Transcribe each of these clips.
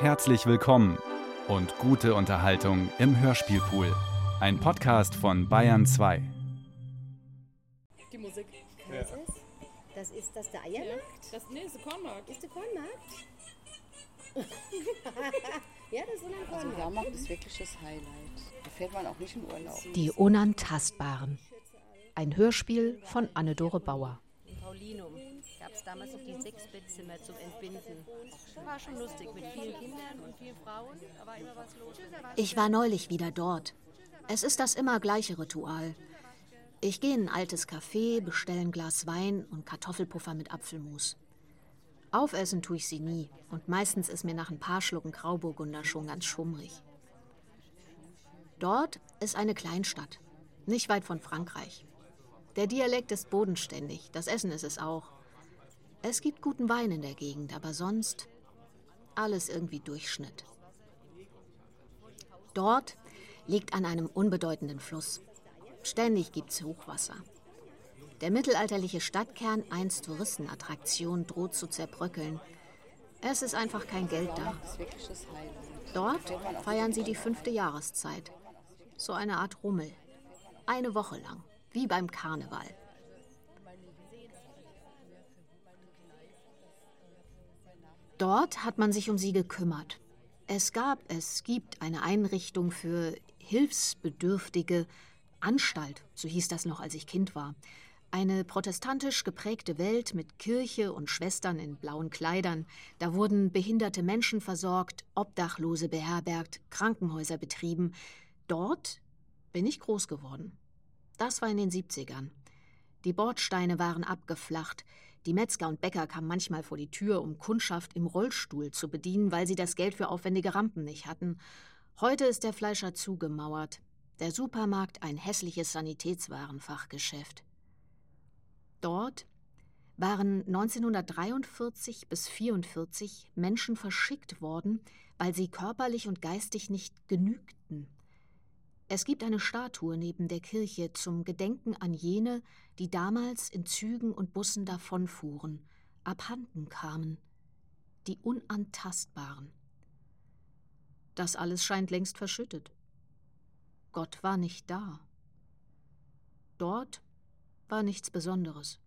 Herzlich willkommen und gute Unterhaltung im Hörspielpool. Ein Podcast von Bayern 2. Die Musik. Was ist das? Das ist das der Eiermarkt? Das, nee, ist der Kornmarkt. Ist der Kornmarkt? ja, das ist ein Also Kornmarkt. Jahrmarkt ist wirklich das Highlight. Da fährt man auch nicht in Urlaub. Die Unantastbaren. Ein Hörspiel von Anne-Dore Bauer. Im Paulinum es damals noch die Sechsbettzimmer Entbinden. War schon lustig mit vielen Kindern und vielen Frauen. Da war immer was los. Ich war neulich wieder dort. Es ist das immer gleiche Ritual. Ich gehe in ein altes Café, bestelle ein Glas Wein und Kartoffelpuffer mit Apfelmus. Aufessen tue ich sie nie und meistens ist mir nach ein paar Schlucken Grauburgunder schon ganz schummrig. Dort ist eine Kleinstadt, nicht weit von Frankreich. Der Dialekt ist bodenständig, das Essen ist es auch. Es gibt guten Wein in der Gegend, aber sonst alles irgendwie Durchschnitt. Dort liegt an einem unbedeutenden Fluss. Ständig gibt's Hochwasser. Der mittelalterliche Stadtkern, einst Touristenattraktion, droht zu zerbröckeln. Es ist einfach kein Geld da. Dort feiern sie die fünfte Jahreszeit. So eine Art Rummel. Eine Woche lang, wie beim Karneval. Dort hat man sich um sie gekümmert. Es gab, es gibt eine Einrichtung für Hilfsbedürftige, Anstalt, so hieß das noch, als ich Kind war. Eine protestantisch geprägte Welt mit Kirche und Schwestern in blauen Kleidern. Da wurden behinderte Menschen versorgt, Obdachlose beherbergt, Krankenhäuser betrieben. Dort bin ich groß geworden. Das war in den 70ern. Die Bordsteine waren abgeflacht. Die Metzger und Bäcker kamen manchmal vor die Tür, um Kundschaft im Rollstuhl zu bedienen, weil sie das Geld für aufwendige Rampen nicht hatten. Heute ist der Fleischer zugemauert. Der Supermarkt ein hässliches Sanitätswarenfachgeschäft. Dort waren 1943 bis 1944 Menschen verschickt worden, weil sie körperlich und geistig nicht genügten. Es gibt eine Statue neben der Kirche zum Gedenken an jene, die damals in Zügen und Bussen davonfuhren, abhanden kamen, die Unantastbaren. Das alles scheint längst verschüttet. Gott war nicht da. Dort war nichts Besonderes.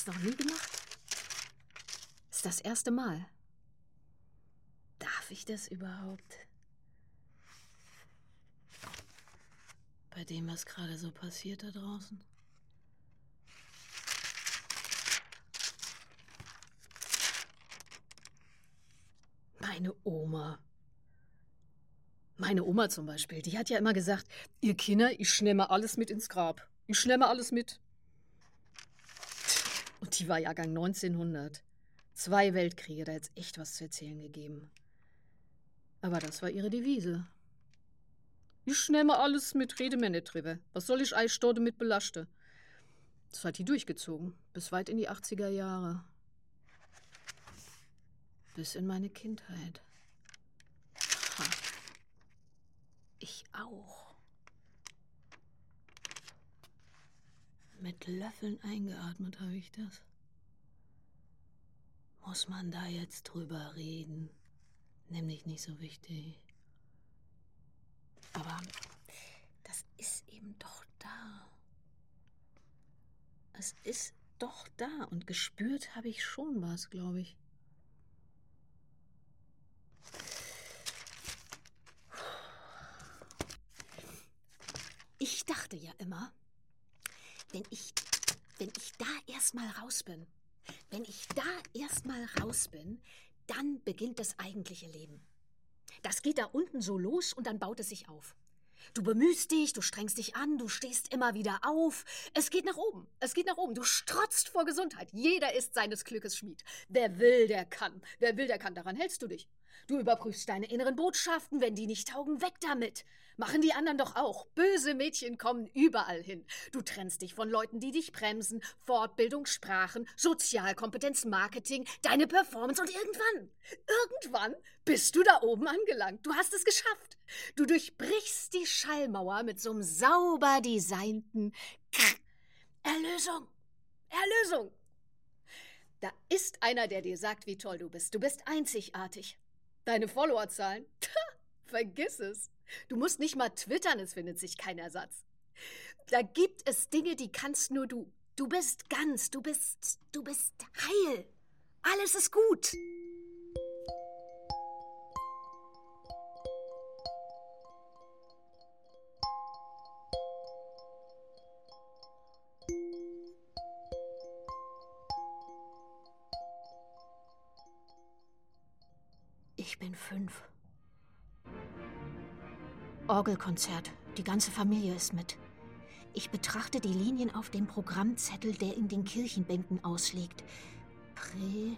Das noch nie gemacht. Ist das erste Mal. Darf ich das überhaupt? Bei dem, was gerade so passiert da draußen? Meine Oma. Meine Oma zum Beispiel, die hat ja immer gesagt, ihr Kinder, ich schnemme alles mit ins Grab. Ich schnemme alles mit. Und die war Jahrgang 1900. Zwei Weltkriege, da hätte es echt was zu erzählen gegeben. Aber das war ihre Devise. Ich schnemme alles mit, rede mir nicht drüber. Was soll ich Eistorte mit belaste? Das hat die durchgezogen, bis weit in die 80er Jahre. Bis in meine Kindheit. Ha. Ich auch. Mit Löffeln eingeatmet habe ich das. Muss man da jetzt drüber reden? Nämlich nicht so wichtig. Aber das ist eben doch da. Es ist doch da und gespürt habe ich schon was, glaube ich. Ich dachte ja immer, wenn ich, wenn ich da erstmal raus bin, wenn ich da erstmal raus bin, dann beginnt das eigentliche Leben. Das geht da unten so los und dann baut es sich auf. Du bemühst dich, du strengst dich an, du stehst immer wieder auf. Es geht nach oben, es geht nach oben. Du strotzt vor Gesundheit. Jeder ist seines Glückes Schmied. Wer will, der kann. Wer will, der kann. Daran hältst du dich. Du überprüfst deine inneren Botschaften, wenn die nicht taugen, weg damit. Machen die anderen doch auch. Böse Mädchen kommen überall hin. Du trennst dich von Leuten, die dich bremsen. Fortbildung, Sprachen, Sozialkompetenz, Marketing, deine Performance und irgendwann, irgendwann bist du da oben angelangt. Du hast es geschafft. Du durchbrichst die Schallmauer mit so einem sauber designten Erlösung. Erlösung. Da ist einer, der dir sagt, wie toll du bist. Du bist einzigartig. Deine Followerzahlen? Vergiss es. Du musst nicht mal twittern, es findet sich kein Ersatz. Da gibt es Dinge, die kannst nur du. Du bist ganz, du bist, du bist heil. Alles ist gut. Orgelkonzert. Die ganze Familie ist mit. Ich betrachte die Linien auf dem Programmzettel, der in den Kirchenbänken ausliegt. Prä.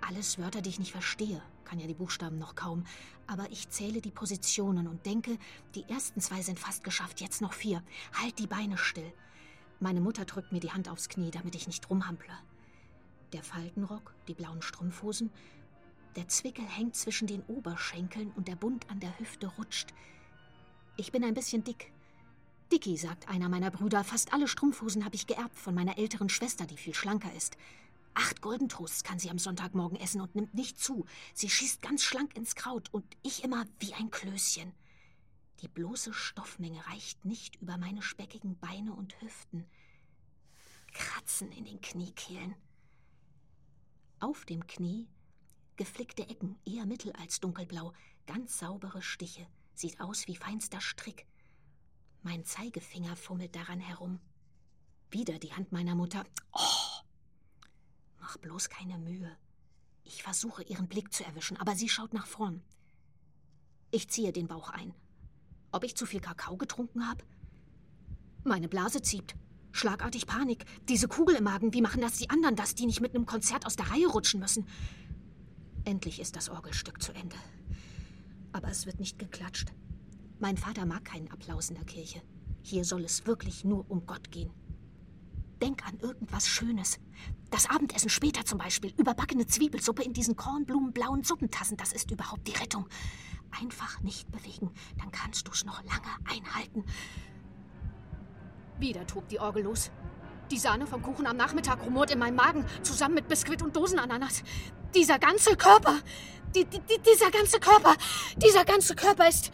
Alles Wörter, die ich nicht verstehe, kann ja die Buchstaben noch kaum. Aber ich zähle die Positionen und denke, die ersten zwei sind fast geschafft, jetzt noch vier. Halt die Beine still. Meine Mutter drückt mir die Hand aufs Knie, damit ich nicht rumhample. Der Faltenrock, die blauen Strumpfhosen. Der Zwickel hängt zwischen den Oberschenkeln und der Bund an der Hüfte rutscht. Ich bin ein bisschen dick. Dicky, sagt einer meiner Brüder, fast alle Strumpfhosen habe ich geerbt von meiner älteren Schwester, die viel schlanker ist. Acht Golden Toasts kann sie am Sonntagmorgen essen und nimmt nicht zu. Sie schießt ganz schlank ins Kraut und ich immer wie ein Klößchen. Die bloße Stoffmenge reicht nicht über meine speckigen Beine und Hüften. Kratzen in den Kniekehlen. Auf dem Knie geflickte Ecken, eher mittel als dunkelblau, ganz saubere Stiche, sieht aus wie feinster Strick. Mein Zeigefinger fummelt daran herum. Wieder die Hand meiner Mutter. Oh! Mach bloß keine Mühe. Ich versuche, ihren Blick zu erwischen, aber sie schaut nach vorn. Ich ziehe den Bauch ein. Ob ich zu viel Kakao getrunken habe? Meine Blase zieht. Schlagartig Panik. Diese Kugel im Magen, wie machen das die anderen, dass die nicht mit einem Konzert aus der Reihe rutschen müssen? Endlich ist das Orgelstück zu Ende. Aber es wird nicht geklatscht. Mein Vater mag keinen Applaus in der Kirche. Hier soll es wirklich nur um Gott gehen. Denk an irgendwas Schönes. Das Abendessen später zum Beispiel. Überbackene Zwiebelsuppe in diesen kornblumenblauen Suppentassen. Das ist überhaupt die Rettung. Einfach nicht bewegen, dann kannst du's noch lange einhalten. Wieder tobt die Orgel los. Die Sahne vom Kuchen am Nachmittag rumort in meinem Magen, zusammen mit Biskuit und Dosenananas. Dieser ganze Körper, die, die, dieser ganze Körper, dieser ganze Körper ist...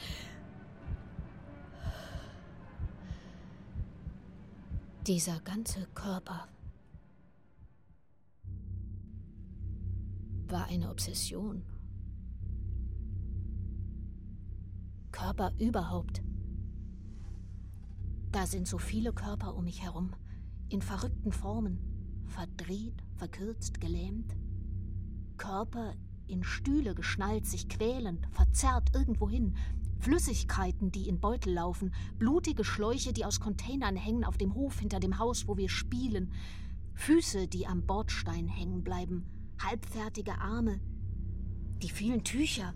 Dieser ganze Körper war eine Obsession. Körper überhaupt. Da sind so viele Körper um mich herum, in verrückten Formen, verdreht, verkürzt, gelähmt. Körper in Stühle geschnallt, sich quälend, verzerrt irgendwohin, Flüssigkeiten, die in Beutel laufen, blutige Schläuche, die aus Containern hängen auf dem Hof hinter dem Haus, wo wir spielen, Füße, die am Bordstein hängen bleiben, halbfertige Arme, die vielen Tücher.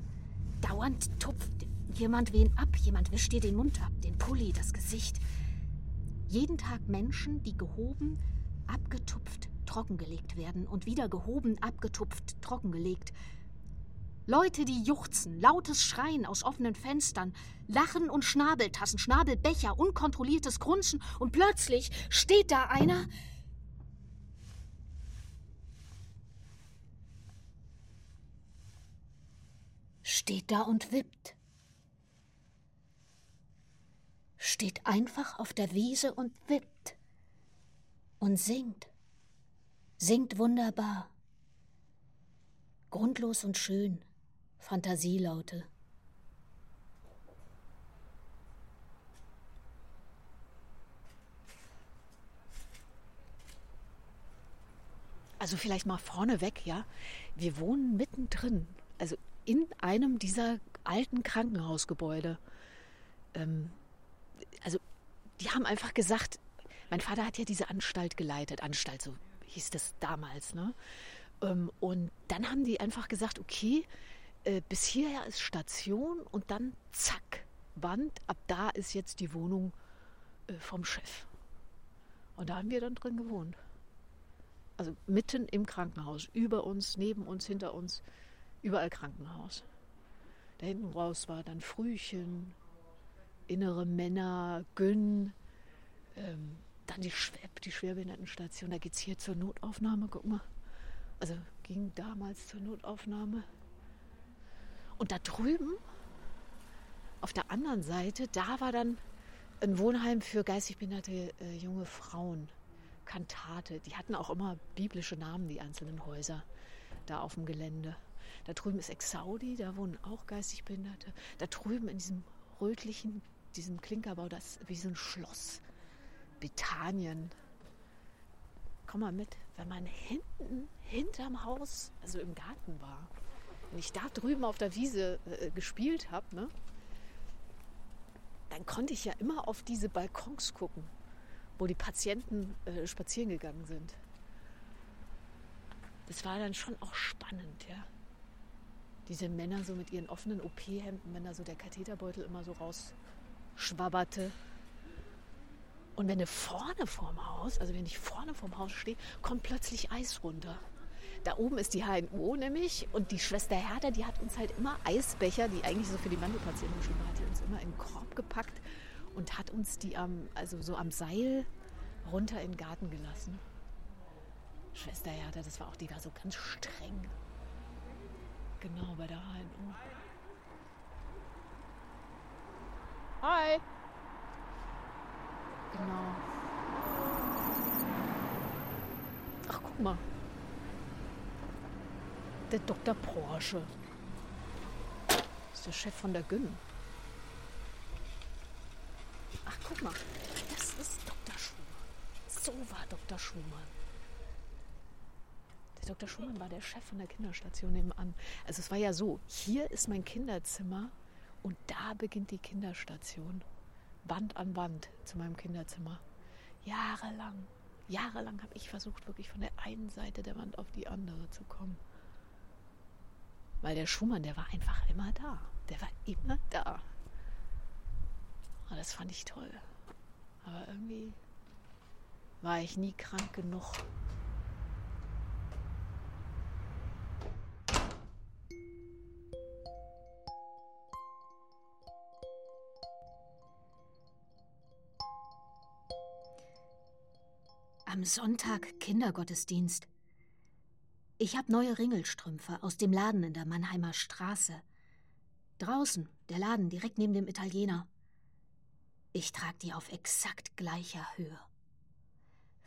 Dauernd tupft jemand wen ab, jemand wischt dir den Mund ab, den Pulli, das Gesicht. Jeden Tag Menschen, die gehoben, abgetupft, trockengelegt werden und wieder gehoben, abgetupft, trockengelegt. Leute, die juchzen, lautes Schreien aus offenen Fenstern, Lachen und Schnabeltassen, Schnabelbecher, unkontrolliertes Grunzen und plötzlich steht da einer. Steht da und wippt. Steht einfach auf der Wiese und wippt. Und singt singt wunderbar. Grundlos und schön, Fantasielaute. Also vielleicht mal vorneweg, ja. Wir wohnen mittendrin, also in einem dieser alten Krankenhausgebäude. Ähm, also die haben einfach gesagt, mein Vater hat ja diese Anstalt geleitet, Anstalt so hieß das damals, ne? Ähm, und dann haben die einfach gesagt, okay, äh, bis hierher ist Station und dann zack, Wand, ab da ist jetzt die Wohnung äh, vom Chef. Und da haben wir dann drin gewohnt. Also mitten im Krankenhaus, über uns, neben uns, hinter uns, überall Krankenhaus. Da hinten raus war dann Frühchen, innere Männer, Gyn, ähm, dann die Schweb, die Schwerbehindertenstation. Da geht es hier zur Notaufnahme, guck mal. Also ging damals zur Notaufnahme. Und da drüben, auf der anderen Seite, da war dann ein Wohnheim für geistig behinderte äh, junge Frauen. Kantate. Die hatten auch immer biblische Namen, die einzelnen Häuser da auf dem Gelände. Da drüben ist Exaudi, da wohnen auch geistig Behinderte. Da drüben in diesem rötlichen, diesem Klinkerbau, das ist wie so ein Schloss. Bethanien. Komm mal mit, wenn man hinten, hinterm Haus, also im Garten war, wenn ich da drüben auf der Wiese äh, gespielt habe, ne, dann konnte ich ja immer auf diese Balkons gucken, wo die Patienten äh, spazieren gegangen sind. Das war dann schon auch spannend, ja. Diese Männer so mit ihren offenen OP-Hemden, wenn da so der Katheterbeutel immer so rausschwabberte. Und wenn du vorne vorm Haus, also wenn ich vorne vorm Haus stehe, kommt plötzlich Eis runter. Da oben ist die HNO nämlich und die Schwester Hertha, die hat uns halt immer Eisbecher, die eigentlich so für die Mandelpatienten geschrieben hat, die uns immer in den Korb gepackt und hat uns die am, also so am Seil runter in den Garten gelassen. Schwester Hertha, das war auch, die war so ganz streng. Genau, bei der HNO. Hi! Genau. Ach, guck mal der Dr. Porsche. Das ist der Chef von der Gyn. Ach, guck mal. Das ist Dr. Schumann. So war Dr. Schumann. Der Dr. Schumann war der Chef von der Kinderstation nebenan. Also es war ja so, hier ist mein Kinderzimmer und da beginnt die Kinderstation. Wand an Wand zu meinem Kinderzimmer. Jahrelang, jahrelang habe ich versucht, wirklich von der einen Seite der Wand auf die andere zu kommen. Weil der Schumann, der war einfach immer da. Der war immer da. Und das fand ich toll. Aber irgendwie war ich nie krank genug. Am Sonntag Kindergottesdienst. Ich habe neue Ringelstrümpfe aus dem Laden in der Mannheimer Straße. Draußen, der Laden direkt neben dem Italiener. Ich trage die auf exakt gleicher Höhe.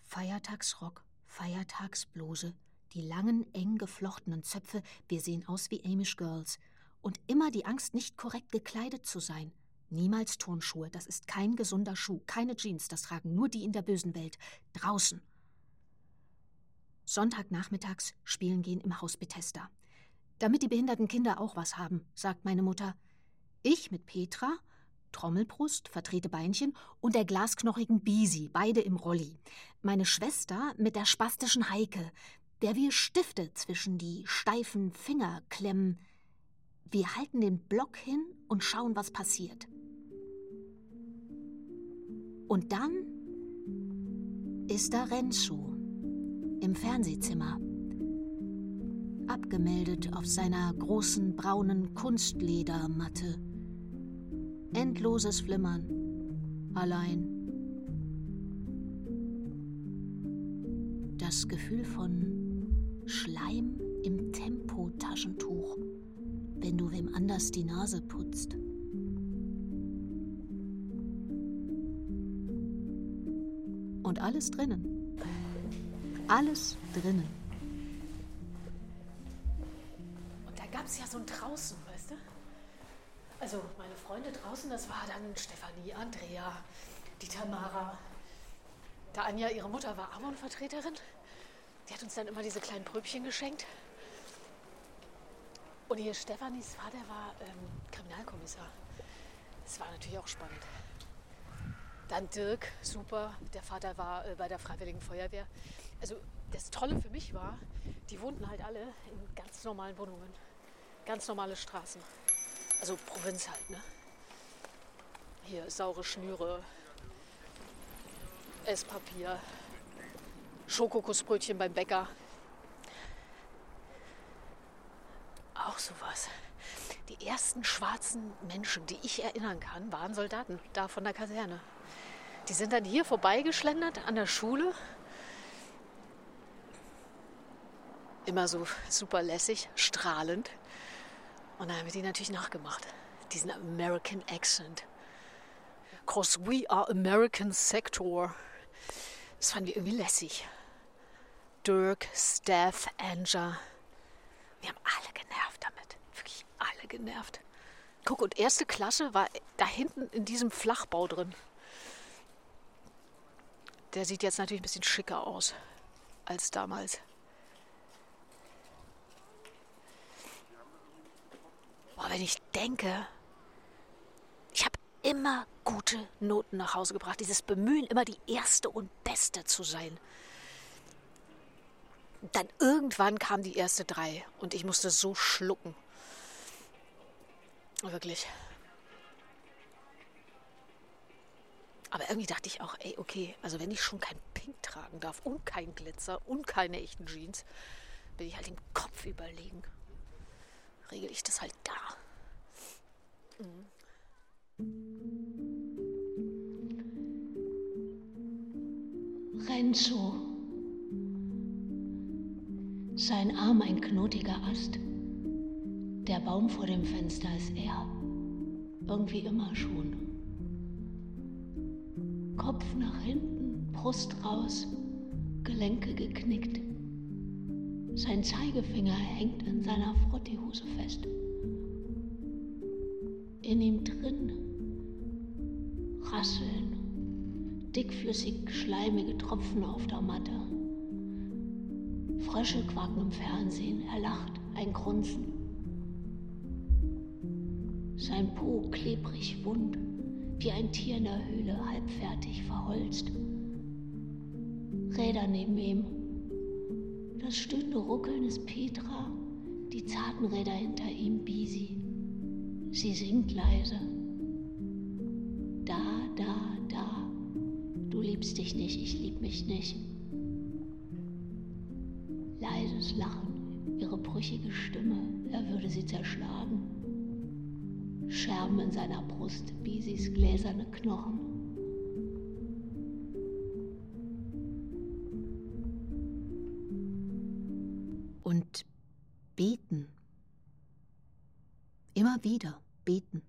Feiertagsrock, Feiertagsbluse, die langen, eng geflochtenen Zöpfe, wir sehen aus wie Amish Girls. Und immer die Angst, nicht korrekt gekleidet zu sein. Niemals Turnschuhe, das ist kein gesunder Schuh, keine Jeans, das tragen nur die in der bösen Welt. Draußen. Sonntagnachmittags spielen gehen im Haus Bethesda. Damit die behinderten Kinder auch was haben, sagt meine Mutter. Ich mit Petra, Trommelbrust, verdrehte Beinchen und der glasknochigen Bisi, beide im Rolli. Meine Schwester mit der spastischen Heike, der wir Stifte zwischen die steifen Finger klemmen. Wir halten den Block hin und schauen, was passiert. Und dann ist da Renzo im Fernsehzimmer. Abgemeldet auf seiner großen braunen Kunstledermatte. Endloses Flimmern. Allein. Das Gefühl von Schleim im Tempotaschentuch, wenn du wem anders die Nase putzt. Und alles drinnen. Alles drinnen. Und da gab es ja so ein draußen, weißt du? Also meine Freunde draußen, das war dann Stefanie, Andrea, die Tamara. Da Anja, ihre Mutter war Amon-Vertreterin. Die hat uns dann immer diese kleinen Pröbchen geschenkt. Und hier Stefanis Vater war ähm, Kriminalkommissar. Das war natürlich auch spannend. Dann Dirk, super. Der Vater war äh, bei der Freiwilligen Feuerwehr. Also das Tolle für mich war, die wohnten halt alle in ganz normalen Wohnungen. Ganz normale Straßen. Also Provinz halt, ne? Hier saure Schnüre, Esspapier, Schokokussbrötchen beim Bäcker. Auch sowas. Die ersten schwarzen Menschen, die ich erinnern kann, waren Soldaten da von der Kaserne. Die sind dann hier vorbeigeschlendert an der Schule. Immer so super lässig, strahlend. Und dann haben wir die natürlich nachgemacht. Diesen American Accent. Cause we are American Sector. Das fanden wir irgendwie lässig. Dirk, Steph, Anja. Wir haben alle genervt damit. Wirklich alle genervt. Guck, und erste Klasse war da hinten in diesem Flachbau drin. Der sieht jetzt natürlich ein bisschen schicker aus als damals. Boah, wenn ich denke, ich habe immer gute Noten nach Hause gebracht. Dieses Bemühen, immer die Erste und Beste zu sein. Dann irgendwann kam die erste drei und ich musste so schlucken. Wirklich. Aber irgendwie dachte ich auch, ey, okay, also wenn ich schon kein Pink tragen darf und kein Glitzer und keine echten Jeans, bin ich halt im Kopf überlegen. Regel ich das halt da. Mhm. Renzo. Sein Arm ein knotiger Ast. Der Baum vor dem Fenster ist er. Irgendwie immer schon. Kopf nach hinten, Brust raus, Gelenke geknickt. Sein Zeigefinger hängt in seiner Frottihose fest. In ihm drin rasseln, dickflüssig schleimige Tropfen auf der Matte. Frösche quaken im Fernsehen, er lacht, ein Grunzen. Sein Po klebrig wund, wie ein Tier in der Höhle, halbfertig verholzt. Räder neben ihm. Das stünde Ruckeln ist Petra, die zarten Räder hinter ihm Bisi. Sie singt leise. Da, da, da. Du liebst dich nicht, ich lieb mich nicht. Leises Lachen, ihre brüchige Stimme, er würde sie zerschlagen. Scherben in seiner Brust, Bisis gläserne Knochen. Und beten. Immer wieder beten.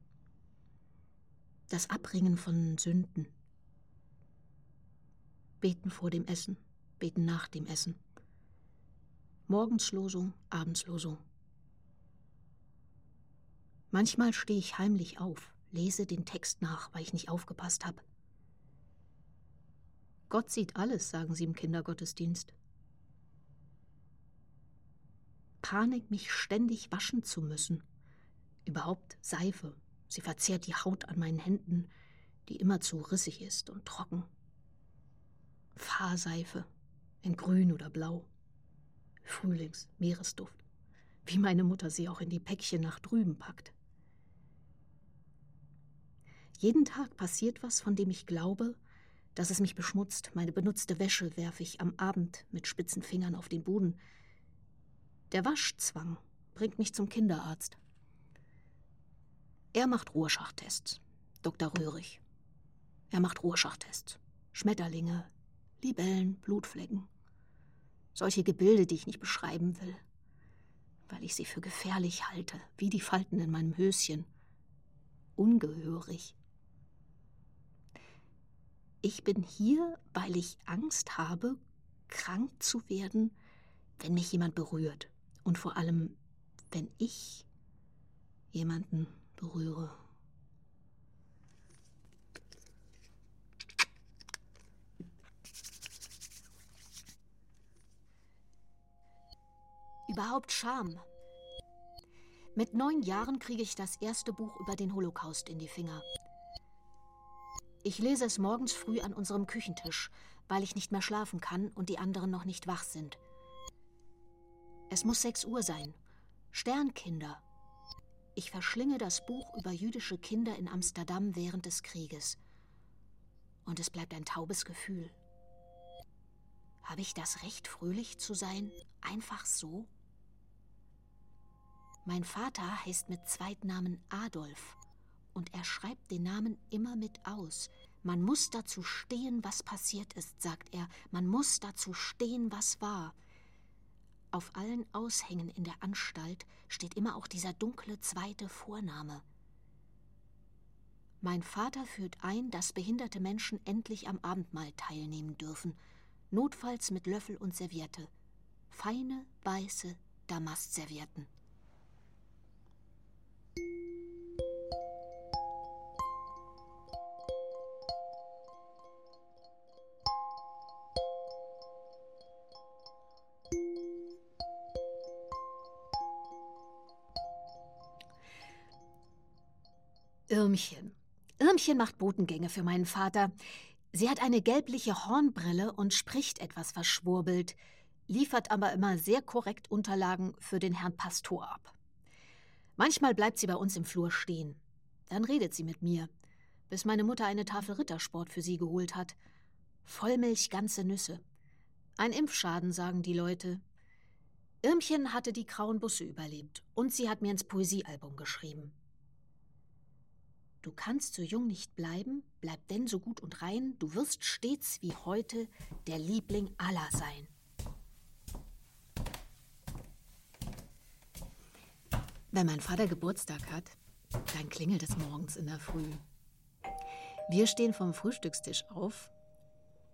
Das Abbringen von Sünden. Beten vor dem Essen, beten nach dem Essen. Morgenslosung, Abendslosung. Manchmal stehe ich heimlich auf, lese den Text nach, weil ich nicht aufgepasst habe. Gott sieht alles, sagen sie im Kindergottesdienst. Panik, mich ständig waschen zu müssen. Überhaupt Seife. Sie verzehrt die Haut an meinen Händen, die immer zu rissig ist und trocken. Fahrseife in grün oder blau. Frühlings, Meeresduft, wie meine Mutter sie auch in die Päckchen nach drüben packt. Jeden Tag passiert was, von dem ich glaube, dass es mich beschmutzt. Meine benutzte Wäsche werfe ich am Abend mit spitzen Fingern auf den Boden. Der Waschzwang bringt mich zum Kinderarzt. Er macht Rorschachtests, Dr. Röhrig. Er macht Rorschachtests. Schmetterlinge, Libellen, Blutflecken. Solche Gebilde, die ich nicht beschreiben will, weil ich sie für gefährlich halte, wie die Falten in meinem Höschen. Ungehörig. Ich bin hier, weil ich Angst habe, krank zu werden, wenn mich jemand berührt. Und vor allem, wenn ich jemanden berühre. Überhaupt Scham. Mit neun Jahren kriege ich das erste Buch über den Holocaust in die Finger. Ich lese es morgens früh an unserem Küchentisch, weil ich nicht mehr schlafen kann und die anderen noch nicht wach sind. Es muss sechs Uhr sein. Sternkinder. Ich verschlinge das Buch über jüdische Kinder in Amsterdam während des Krieges. Und es bleibt ein taubes Gefühl. Habe ich das Recht, fröhlich zu sein? Einfach so? Mein Vater heißt mit Zweitnamen Adolf und er schreibt den Namen immer mit aus. Man muss dazu stehen, was passiert ist, sagt er. Man muss dazu stehen, was war. Auf allen Aushängen in der Anstalt steht immer auch dieser dunkle zweite Vorname. Mein Vater führt ein, dass behinderte Menschen endlich am Abendmahl teilnehmen dürfen, notfalls mit Löffel und Serviette. Feine, weiße Damastservietten. Irmchen. Irmchen macht Botengänge für meinen Vater. Sie hat eine gelbliche Hornbrille und spricht etwas verschwurbelt, liefert aber immer sehr korrekt Unterlagen für den Herrn Pastor ab. Manchmal bleibt sie bei uns im Flur stehen. Dann redet sie mit mir, bis meine Mutter eine Tafel Rittersport für sie geholt hat. Vollmilch ganze Nüsse. Ein Impfschaden, sagen die Leute. Irmchen hatte die grauen Busse überlebt und sie hat mir ins Poesiealbum geschrieben. Du kannst so jung nicht bleiben, bleib denn so gut und rein, du wirst stets wie heute der Liebling aller sein. Wenn mein Vater Geburtstag hat, dann klingelt es morgens in der Früh. Wir stehen vom Frühstückstisch auf,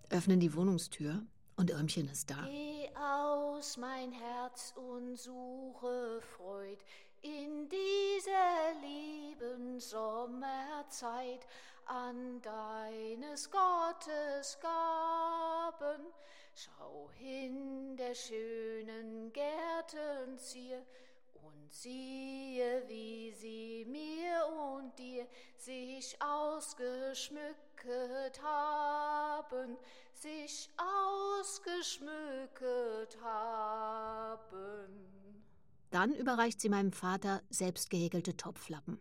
öffnen die Wohnungstür und Irmchen ist da. Geh aus, mein Herz, und suche Freud in dieser lieben Sommerzeit an deines Gottes Gaben. Schau hin der schönen Gärten zier und siehe, wie sie mir und dir sich ausgeschmücket haben, sich ausgeschmücket haben. Dann überreicht sie meinem Vater selbst gehäkelte Topflappen.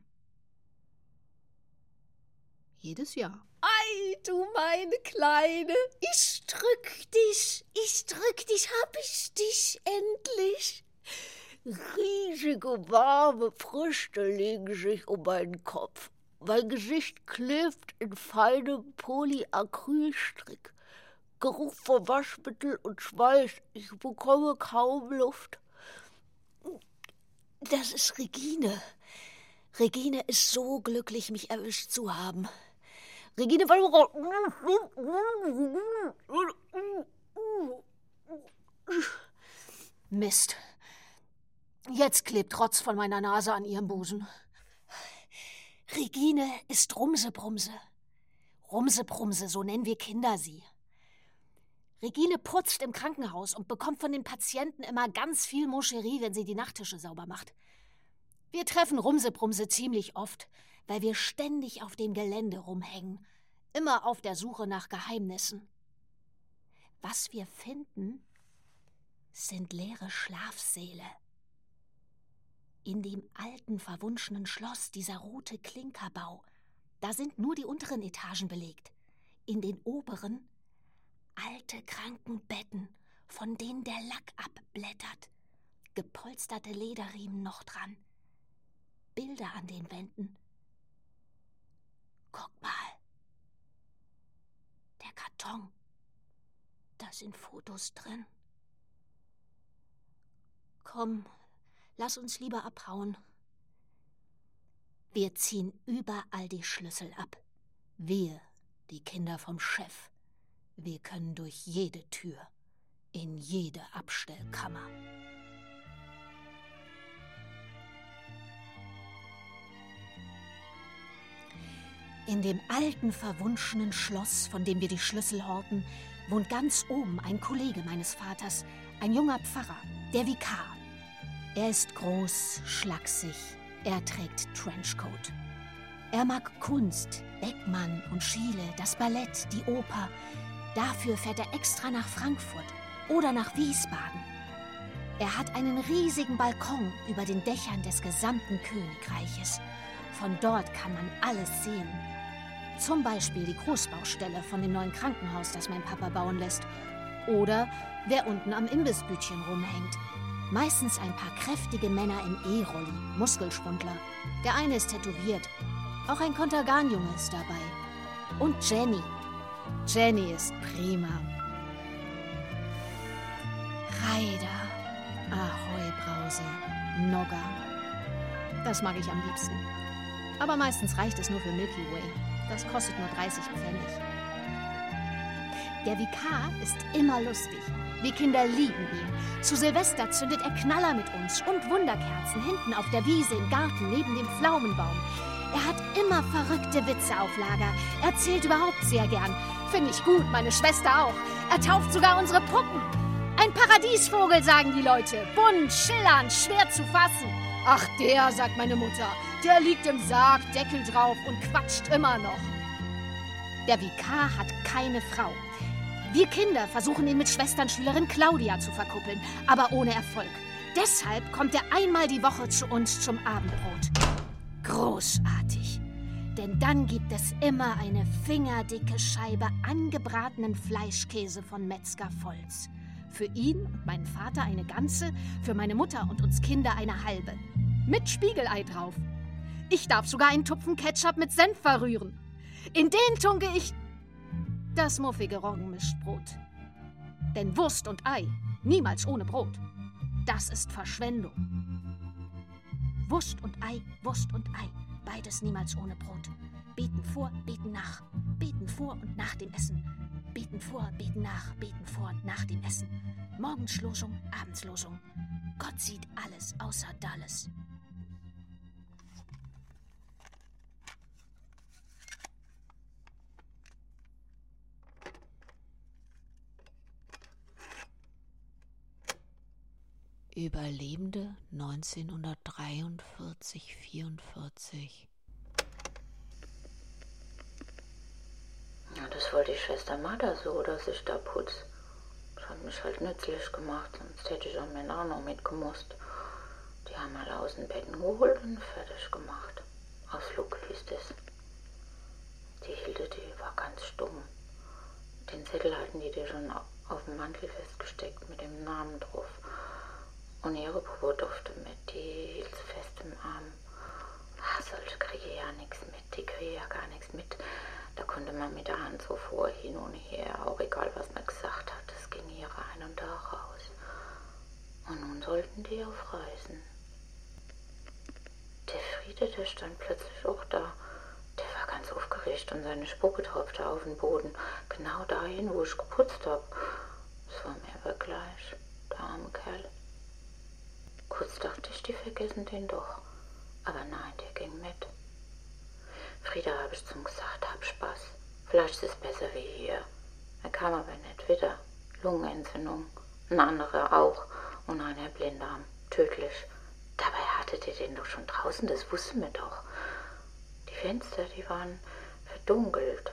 Jedes Jahr. Ei, du meine Kleine, ich drück dich, ich drück dich, hab ich dich endlich. Riesige, warme Früchte legen sich um meinen Kopf. Mein Gesicht klebt in feinem Polyacrylstrick. Geruch von Waschmittel und Schweiß. Ich bekomme kaum Luft. Das ist Regine. Regine ist so glücklich, mich erwischt zu haben. Regine, warum. Mist. Jetzt klebt Rotz von meiner Nase an ihrem Busen. Regine ist Rumsebrumse. Rumsebrumse, so nennen wir Kinder sie. Regine putzt im Krankenhaus und bekommt von den Patienten immer ganz viel Moscherie, wenn sie die Nachttische sauber macht. Wir treffen Rumsebrumse ziemlich oft, weil wir ständig auf dem Gelände rumhängen, immer auf der Suche nach Geheimnissen. Was wir finden, sind leere Schlafsäle. In dem alten, verwunschenen Schloss dieser rote Klinkerbau, da sind nur die unteren Etagen belegt. In den oberen alte Krankenbetten, von denen der Lack abblättert, gepolsterte Lederriemen noch dran, Bilder an den Wänden. Guck mal. Der Karton. Da sind Fotos drin. Komm, lass uns lieber abhauen. Wir ziehen überall die Schlüssel ab. Wir, die Kinder vom Chef. Wir können durch jede Tür, in jede Abstellkammer. In dem alten, verwunschenen Schloss, von dem wir die Schlüssel horten, wohnt ganz oben ein Kollege meines Vaters, ein junger Pfarrer, der Vikar. Er ist groß, schlaksig, er trägt Trenchcoat. Er mag Kunst, Beckmann und Schiele, das Ballett, die Oper. Dafür fährt er extra nach Frankfurt oder nach Wiesbaden. Er hat einen riesigen Balkon über den Dächern des gesamten Königreiches. Von dort kann man alles sehen. Zum Beispiel die Großbaustelle von dem neuen Krankenhaus, das mein Papa bauen lässt. Oder wer unten am Imbissbütchen rumhängt. Meistens ein paar kräftige Männer im E-Rolli, Muskelschwundler. Der eine ist tätowiert. Auch ein Kontergan-Junge ist dabei. Und Jenny. Jenny ist prima. Reider, Ahoi Brause, Nogga. Das mag ich am liebsten. Aber meistens reicht es nur für Milky Way. Das kostet nur 30 Pfennig. Der Vikar ist immer lustig. Wir Kinder lieben ihn. Zu Silvester zündet er Knaller mit uns und Wunderkerzen hinten auf der Wiese im Garten neben dem Pflaumenbaum. Er hat immer verrückte Witze auf Lager. Er erzählt überhaupt sehr gern. Finde ich gut, meine Schwester auch. Er tauft sogar unsere Puppen. Ein Paradiesvogel, sagen die Leute. Bunt, schillernd, schwer zu fassen. Ach, der, sagt meine Mutter. Der liegt im Sarg, Deckel drauf und quatscht immer noch. Der Vikar hat keine Frau. Wir Kinder versuchen ihn mit Schwesternschülerin Claudia zu verkuppeln, aber ohne Erfolg. Deshalb kommt er einmal die Woche zu uns zum Abendbrot. Großartig. Denn dann gibt es immer eine fingerdicke Scheibe angebratenen Fleischkäse von Metzger Volz. Für ihn und meinen Vater eine ganze, für meine Mutter und uns Kinder eine halbe. Mit Spiegelei drauf. Ich darf sogar einen Tupfen Ketchup mit Senf verrühren. In den tunke ich das muffige Roggenmischbrot. Denn Wurst und Ei, niemals ohne Brot. Das ist Verschwendung. Wurst und Ei, Wurst und Ei, beides niemals ohne Brot. Beten vor, beten nach, beten vor und nach dem Essen. Beten vor, beten nach, beten vor und nach dem Essen. Morgenslosung, Abendslosung. Gott sieht alles außer Dalles. Überlebende 1943-44. Ja, das wollte die Schwester Martha so, dass ich da putz. Das hat mich halt nützlich gemacht, sonst hätte ich auch Männer auch noch mitgemusst. Die haben alle aus den Betten geholt und fertig gemacht. Ausflug hieß das. Die Hilde, die war ganz stumm. Den Zettel hatten die dir schon auf dem Mantel festgesteckt mit dem Namen drauf. Und ihre Puppe durfte mit, die hielt sie fest im Arm. Ach, solche kriege ja nichts mit, die kriege ja gar nichts mit. Da konnte man mit der Hand so vor, hin und her, auch egal was man gesagt hat, es ging hier rein und da raus. Und nun sollten die auf Reisen. Der Friede, der stand plötzlich auch da. Der war ganz aufgeregt und seine Spucke tropfte auf den Boden, genau dahin, wo ich geputzt hab. Das war mir aber gleich, der arme Kerl. Kurz dachte ich, die vergessen den doch. Aber nein, der ging mit. Frieda habe ich zum gesagt, hab Spaß. Vielleicht ist es besser wie hier. Er kam aber nicht wieder. Lungenentzündung. Ein anderer auch. Und einer Blinddarm. Tödlich. Dabei hattet ihr den doch schon draußen, das wussten wir doch. Die Fenster, die waren verdunkelt.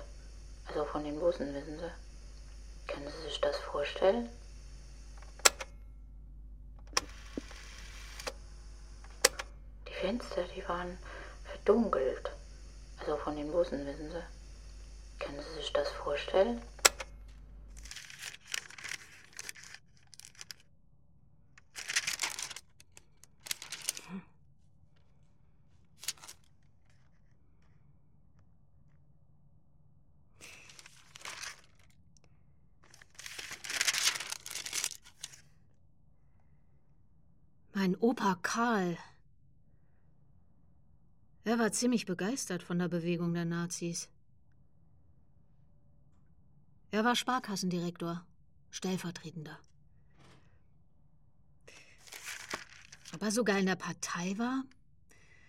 Also von den Bussen, wissen Sie. Können Sie sich das vorstellen? Die Fenster, die waren verdunkelt. Also von den Bussen, wissen Sie. Können Sie sich das vorstellen? Mein Opa Karl. Er war ziemlich begeistert von der Bewegung der Nazis. Er war Sparkassendirektor, stellvertretender. Ob er sogar in der Partei war?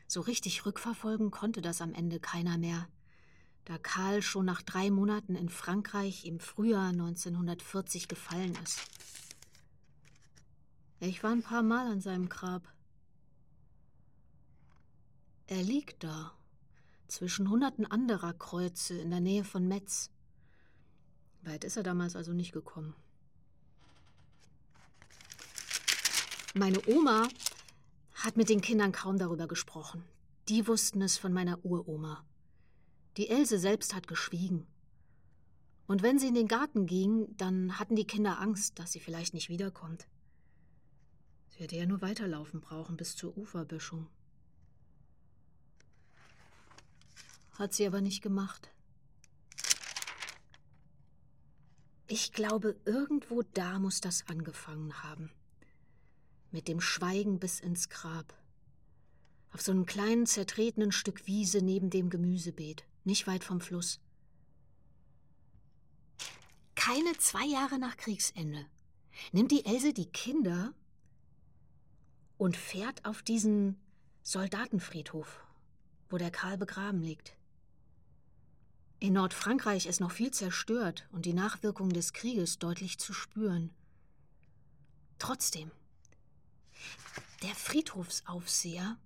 So richtig rückverfolgen konnte das am Ende keiner mehr, da Karl schon nach drei Monaten in Frankreich im Frühjahr 1940 gefallen ist. Ich war ein paar Mal an seinem Grab. Er liegt da, zwischen hunderten anderer Kreuze in der Nähe von Metz. Weit ist er damals also nicht gekommen. Meine Oma hat mit den Kindern kaum darüber gesprochen. Die wussten es von meiner Uroma. Die Else selbst hat geschwiegen. Und wenn sie in den Garten ging, dann hatten die Kinder Angst, dass sie vielleicht nicht wiederkommt. Sie hätte ja nur weiterlaufen brauchen bis zur Uferböschung. Hat sie aber nicht gemacht. Ich glaube, irgendwo da muss das angefangen haben. Mit dem Schweigen bis ins Grab. Auf so einem kleinen, zertretenen Stück Wiese neben dem Gemüsebeet, nicht weit vom Fluss. Keine zwei Jahre nach Kriegsende nimmt die Else die Kinder und fährt auf diesen Soldatenfriedhof, wo der Karl begraben liegt. In Nordfrankreich ist noch viel zerstört und die Nachwirkungen des Krieges deutlich zu spüren. Trotzdem, der Friedhofsaufseher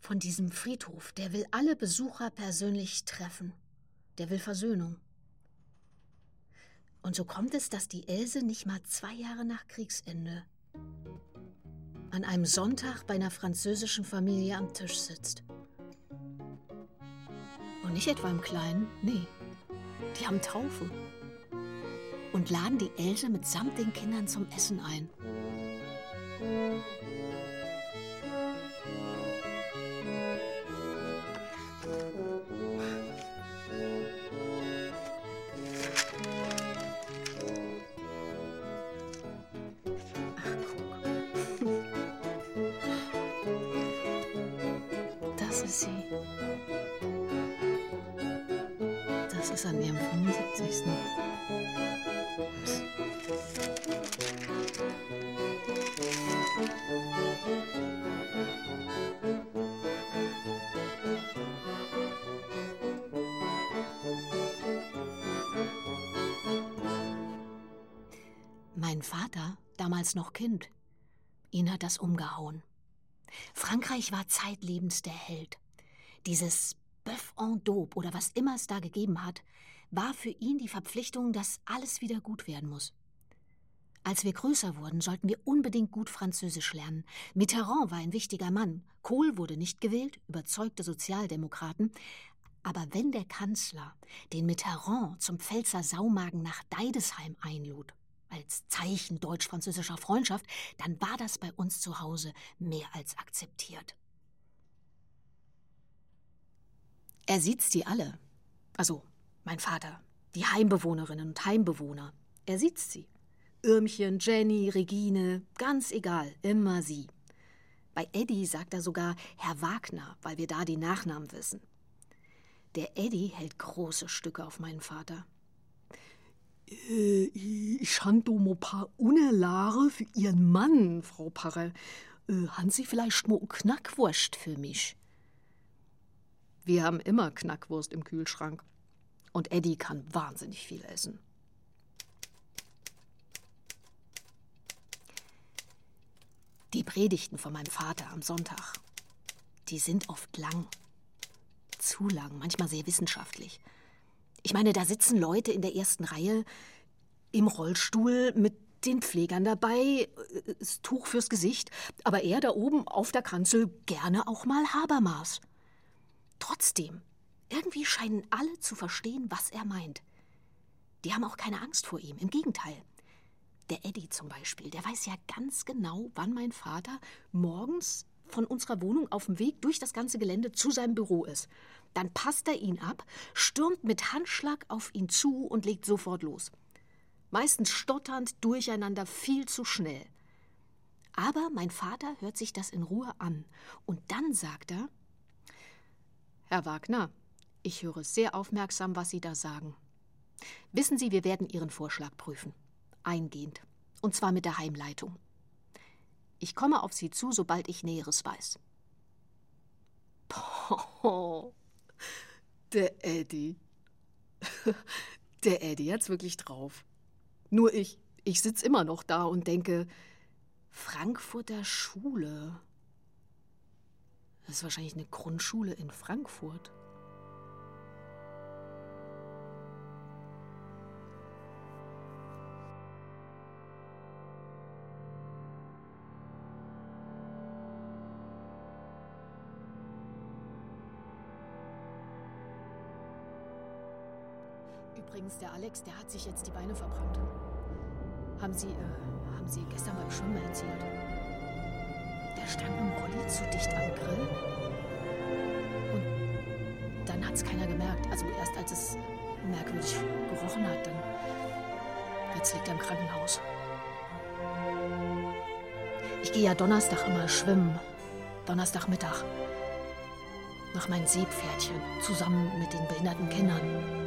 von diesem Friedhof, der will alle Besucher persönlich treffen. Der will Versöhnung. Und so kommt es, dass die Else nicht mal zwei Jahre nach Kriegsende an einem Sonntag bei einer französischen Familie am Tisch sitzt. Und nicht etwa im Kleinen, nee. Die haben Taufe. Und laden die Else mitsamt den Kindern zum Essen ein. Vater, damals noch Kind, ihn hat das umgehauen. Frankreich war zeitlebens der Held. Dieses Bœuf en daube oder was immer es da gegeben hat, war für ihn die Verpflichtung, dass alles wieder gut werden muss. Als wir größer wurden, sollten wir unbedingt gut Französisch lernen. Mitterrand war ein wichtiger Mann. Kohl wurde nicht gewählt, überzeugte Sozialdemokraten. Aber wenn der Kanzler den Mitterrand zum Pfälzer Saumagen nach Deidesheim einlud, als Zeichen deutsch-französischer Freundschaft, dann war das bei uns zu Hause mehr als akzeptiert. Er sieht sie alle. Also, mein Vater, die Heimbewohnerinnen und Heimbewohner. Er sieht sie. Irmchen, Jenny, Regine, ganz egal, immer sie. Bei Eddie sagt er sogar Herr Wagner, weil wir da die Nachnamen wissen. Der Eddie hält große Stücke auf meinen Vater. Äh, ich han do mo paar Unerlare für Ihren Mann, Frau Parre. Äh, han Sie vielleicht mo Knackwurst für mich? Wir haben immer Knackwurst im Kühlschrank. Und Eddie kann wahnsinnig viel essen. Die Predigten von meinem Vater am Sonntag, die sind oft lang. Zu lang, manchmal sehr wissenschaftlich. Ich meine, da sitzen Leute in der ersten Reihe im Rollstuhl mit den Pflegern dabei, äh, das Tuch fürs Gesicht, aber er da oben auf der Kanzel gerne auch mal Habermas. Trotzdem, irgendwie scheinen alle zu verstehen, was er meint. Die haben auch keine Angst vor ihm, im Gegenteil. Der Eddie zum Beispiel, der weiß ja ganz genau, wann mein Vater morgens von unserer Wohnung auf dem Weg durch das ganze Gelände zu seinem Büro ist. Dann passt er ihn ab, stürmt mit Handschlag auf ihn zu und legt sofort los. Meistens stotternd, durcheinander, viel zu schnell. Aber mein Vater hört sich das in Ruhe an und dann sagt er: Herr Wagner, ich höre sehr aufmerksam, was Sie da sagen. Wissen Sie, wir werden Ihren Vorschlag prüfen. Eingehend. Und zwar mit der Heimleitung. Ich komme auf Sie zu, sobald ich Näheres weiß. Poh, der Eddie. Der Eddie hat's wirklich drauf. Nur ich, ich sitz immer noch da und denke, Frankfurter Schule. Das ist wahrscheinlich eine Grundschule in Frankfurt. Der Alex, der hat sich jetzt die Beine verbrannt. Haben Sie, äh, haben Sie gestern beim Schwimmen erzählt? Der stand dem Rolli zu dicht am Grill. Und dann hat es keiner gemerkt. Also erst als es merkwürdig gerochen hat, dann. Jetzt liegt er im Krankenhaus. Ich gehe ja Donnerstag immer schwimmen. Donnerstagmittag. Nach meinen Seepferdchen. Zusammen mit den behinderten Kindern.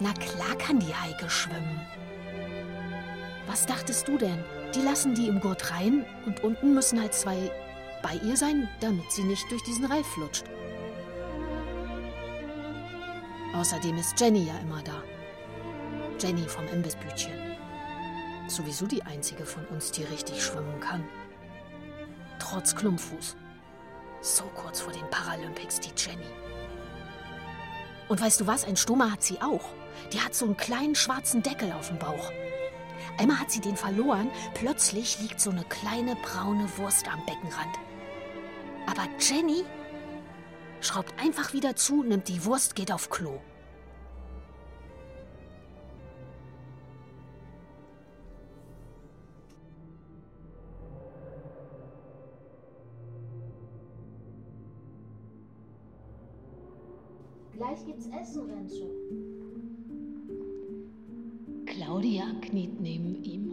Na klar kann die Heike schwimmen. Was dachtest du denn? Die lassen die im Gurt rein und unten müssen halt zwei bei ihr sein, damit sie nicht durch diesen Reif flutscht. Außerdem ist Jenny ja immer da. Jenny vom Imbissbütchen. Sowieso die einzige von uns, die richtig schwimmen kann. Trotz Klumpfuß. So kurz vor den Paralympics, die Jenny. Und weißt du was? Ein Stummer hat sie auch. Die hat so einen kleinen schwarzen Deckel auf dem Bauch. Einmal hat sie den verloren. Plötzlich liegt so eine kleine braune Wurst am Beckenrand. Aber Jenny schraubt einfach wieder zu, nimmt die Wurst, geht auf Klo. Gleich gibt's Essen, Renzo. Claudia kniet neben ihm.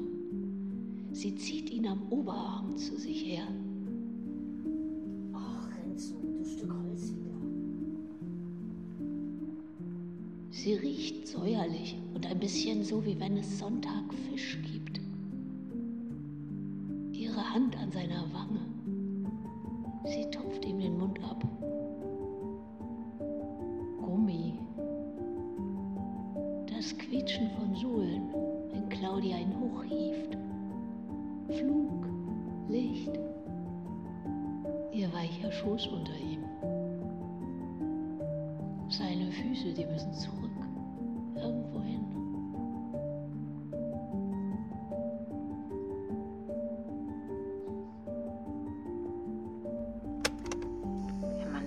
Sie zieht ihn am Oberarm zu sich her. Ach, Renzo, du Stück Holz wieder. Sie riecht säuerlich und ein bisschen so, wie wenn es Sonntag Fisch gibt. Ihre Hand an seiner Wange.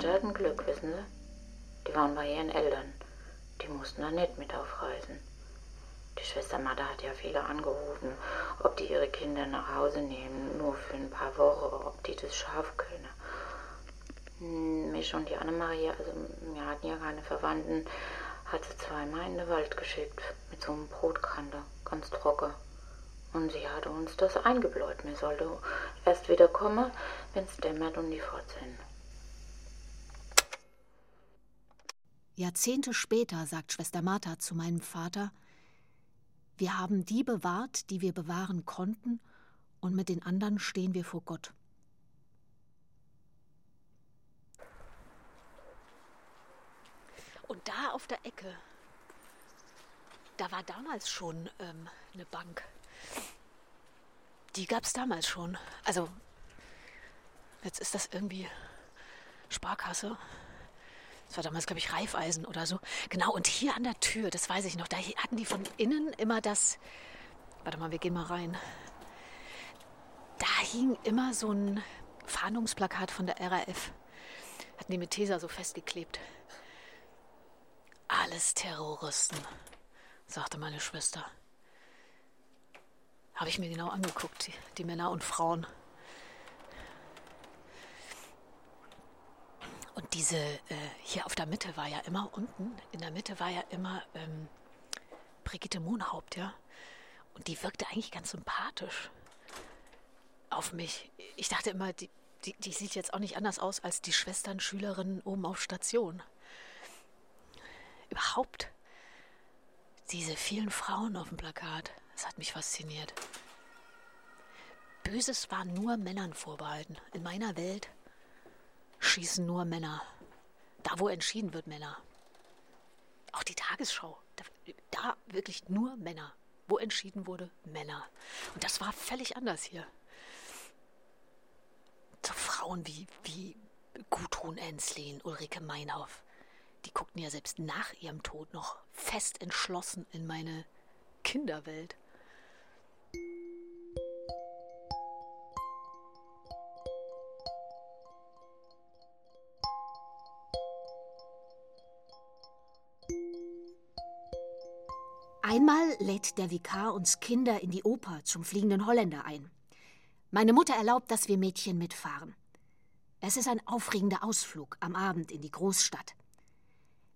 Manche hatten Glück, wissen Sie. Die waren bei ihren Eltern. Die mussten da nicht mit aufreisen. Die Schwester Madda hat ja viele angerufen, ob die ihre Kinder nach Hause nehmen, nur für ein paar Wochen, ob die das schaffen können. Hm, Mich und die Annemarie, also wir hatten ja keine Verwandten, hat sie zweimal in den Wald geschickt, mit so einem Brotkante, ganz trocken. Und sie hatte uns das eingebläut. Mir sollte erst wieder kommen, wenn's dämmert und die fort sind. Jahrzehnte später sagt Schwester Martha zu meinem Vater, wir haben die bewahrt, die wir bewahren konnten, und mit den anderen stehen wir vor Gott. Und da auf der Ecke, da war damals schon ähm, eine Bank. Die gab es damals schon. Also, jetzt ist das irgendwie Sparkasse. Das war damals, glaube ich, Reifeisen oder so. Genau, und hier an der Tür, das weiß ich noch, da hatten die von innen immer das. Warte mal, wir gehen mal rein. Da hing immer so ein Fahndungsplakat von der RAF. Hatten die mit Tesa so festgeklebt. Alles Terroristen, sagte meine Schwester. Habe ich mir genau angeguckt, die, die Männer und Frauen. Und diese, äh, hier auf der Mitte war ja immer unten, in der Mitte war ja immer ähm, Brigitte Mohnhaupt, ja. Und die wirkte eigentlich ganz sympathisch auf mich. Ich dachte immer, die, die, die sieht jetzt auch nicht anders aus als die Schwestern Schülerinnen oben auf Station. Überhaupt. Diese vielen Frauen auf dem Plakat, das hat mich fasziniert. Böses war nur Männern vorbehalten. In meiner Welt schießen nur Männer. Da, wo entschieden wird, Männer. Auch die Tagesschau. Da, da, wirklich nur Männer. Wo entschieden wurde, Männer. Und das war völlig anders hier. So Frauen wie, wie Gudrun Enslin, Ulrike Meinhoff. Die guckten ja selbst nach ihrem Tod noch fest entschlossen in meine Kinderwelt. Einmal lädt der Vikar uns Kinder in die Oper zum fliegenden Holländer ein. Meine Mutter erlaubt, dass wir Mädchen mitfahren. Es ist ein aufregender Ausflug am Abend in die Großstadt.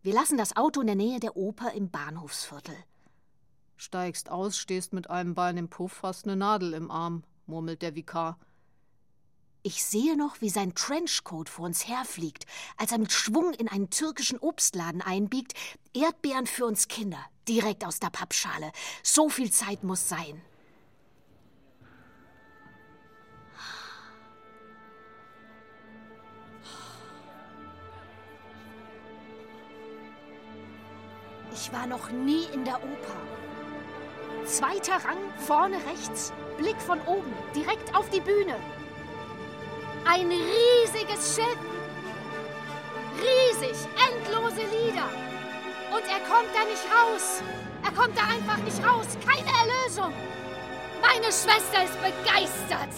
Wir lassen das Auto in der Nähe der Oper im Bahnhofsviertel. Steigst aus, stehst mit einem Bein im Puff, hast eine Nadel im Arm, murmelt der Vikar. Ich sehe noch, wie sein Trenchcoat vor uns herfliegt, als er mit Schwung in einen türkischen Obstladen einbiegt. Erdbeeren für uns Kinder, direkt aus der Pappschale. So viel Zeit muss sein. Ich war noch nie in der Oper. Zweiter Rang, vorne rechts, Blick von oben, direkt auf die Bühne. Ein riesiges Schiff. Riesig, endlose Lieder. Und er kommt da nicht raus. Er kommt da einfach nicht raus. Keine Erlösung. Meine Schwester ist begeistert.